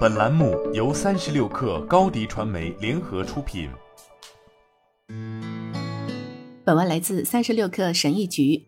本栏目由三十六氪高低传媒联合出品。本文来自三十六氪神译局。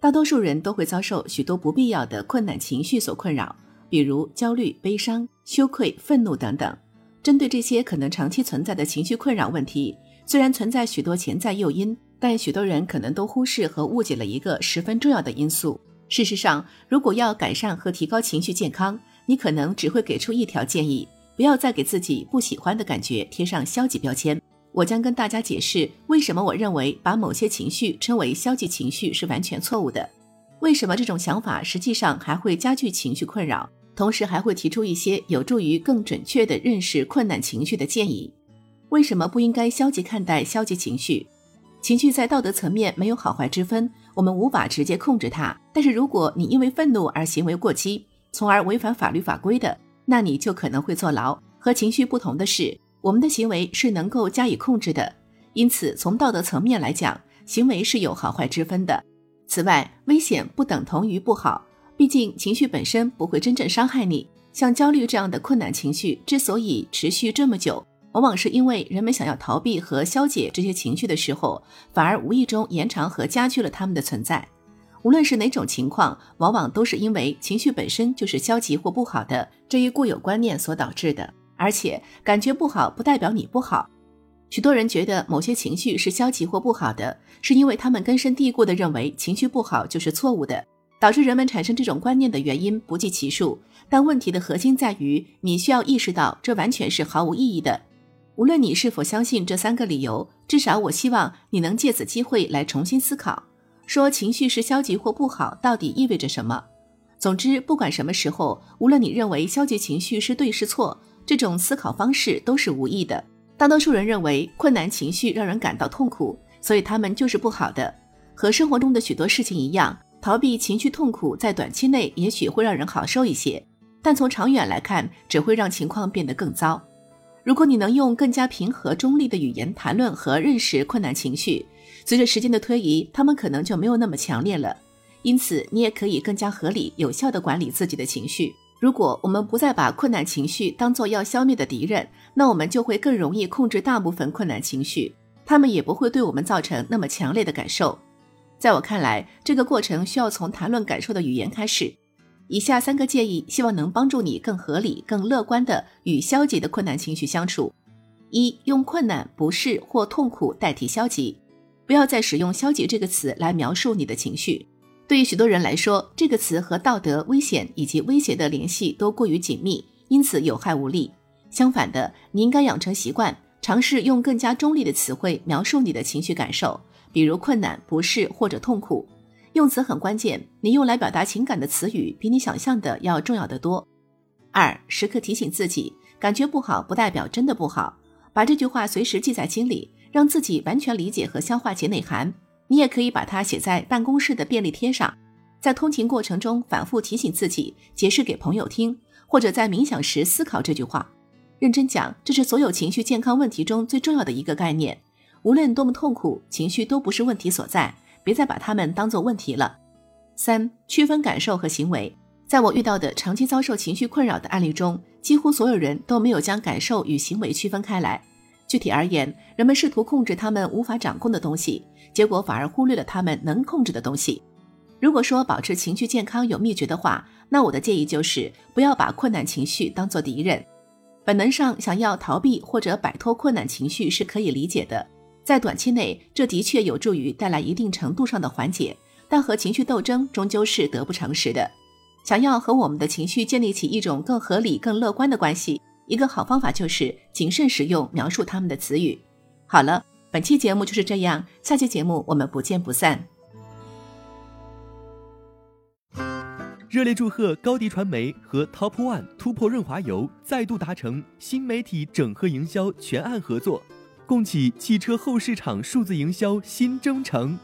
大多数人都会遭受许多不必要的困难情绪所困扰，比如焦虑、悲伤、羞愧、愤怒等等。针对这些可能长期存在的情绪困扰问题，虽然存在许多潜在诱因，但许多人可能都忽视和误解了一个十分重要的因素。事实上，如果要改善和提高情绪健康，你可能只会给出一条建议：不要再给自己不喜欢的感觉贴上消极标签。我将跟大家解释为什么我认为把某些情绪称为消极情绪是完全错误的，为什么这种想法实际上还会加剧情绪困扰，同时还会提出一些有助于更准确地认识困难情绪的建议。为什么不应该消极看待消极情绪？情绪在道德层面没有好坏之分，我们无法直接控制它。但是如果你因为愤怒而行为过激，从而违反法律法规的，那你就可能会坐牢。和情绪不同的是，我们的行为是能够加以控制的。因此，从道德层面来讲，行为是有好坏之分的。此外，危险不等同于不好，毕竟情绪本身不会真正伤害你。像焦虑这样的困难情绪之所以持续这么久，往往是因为人们想要逃避和消解这些情绪的时候，反而无意中延长和加剧了他们的存在。无论是哪种情况，往往都是因为情绪本身就是消极或不好的这一固有观念所导致的。而且，感觉不好不代表你不好。许多人觉得某些情绪是消极或不好的，是因为他们根深蒂固地认为情绪不好就是错误的。导致人们产生这种观念的原因不计其数。但问题的核心在于，你需要意识到这完全是毫无意义的。无论你是否相信这三个理由，至少我希望你能借此机会来重新思考。说情绪是消极或不好，到底意味着什么？总之，不管什么时候，无论你认为消极情绪是对是错，这种思考方式都是无益的。大多数人认为困难情绪让人感到痛苦，所以他们就是不好的。和生活中的许多事情一样，逃避情绪痛苦在短期内也许会让人好受一些，但从长远来看，只会让情况变得更糟。如果你能用更加平和中立的语言谈论和认识困难情绪，随着时间的推移，他们可能就没有那么强烈了。因此，你也可以更加合理、有效地管理自己的情绪。如果我们不再把困难情绪当作要消灭的敌人，那我们就会更容易控制大部分困难情绪，他们也不会对我们造成那么强烈的感受。在我看来，这个过程需要从谈论感受的语言开始。以下三个建议，希望能帮助你更合理、更乐观地与消极的困难情绪相处。一、用困难、不适或痛苦代替消极。不要再使用“消极”这个词来描述你的情绪。对于许多人来说，这个词和道德、危险以及威胁的联系都过于紧密，因此有害无利。相反的，你应该养成习惯，尝试用更加中立的词汇描述你的情绪感受，比如困难、不适或者痛苦。用词很关键，你用来表达情感的词语比你想象的要重要得多。二、时刻提醒自己，感觉不好不代表真的不好，把这句话随时记在心里。让自己完全理解和消化其内涵。你也可以把它写在办公室的便利贴上，在通勤过程中反复提醒自己，解释给朋友听，或者在冥想时思考这句话。认真讲，这是所有情绪健康问题中最重要的一个概念。无论多么痛苦，情绪都不是问题所在，别再把他们当做问题了。三、区分感受和行为。在我遇到的长期遭受情绪困扰的案例中，几乎所有人都没有将感受与行为区分开来。具体而言，人们试图控制他们无法掌控的东西，结果反而忽略了他们能控制的东西。如果说保持情绪健康有秘诀的话，那我的建议就是不要把困难情绪当做敌人。本能上想要逃避或者摆脱困难情绪是可以理解的，在短期内这的确有助于带来一定程度上的缓解，但和情绪斗争终究是得不偿失的。想要和我们的情绪建立起一种更合理、更乐观的关系。一个好方法就是谨慎使用描述他们的词语。好了，本期节目就是这样，下期节目我们不见不散。热烈祝贺高迪传媒和 Top One 突破润滑油再度达成新媒体整合营销全案合作，共启汽车后市场数字营销新征程。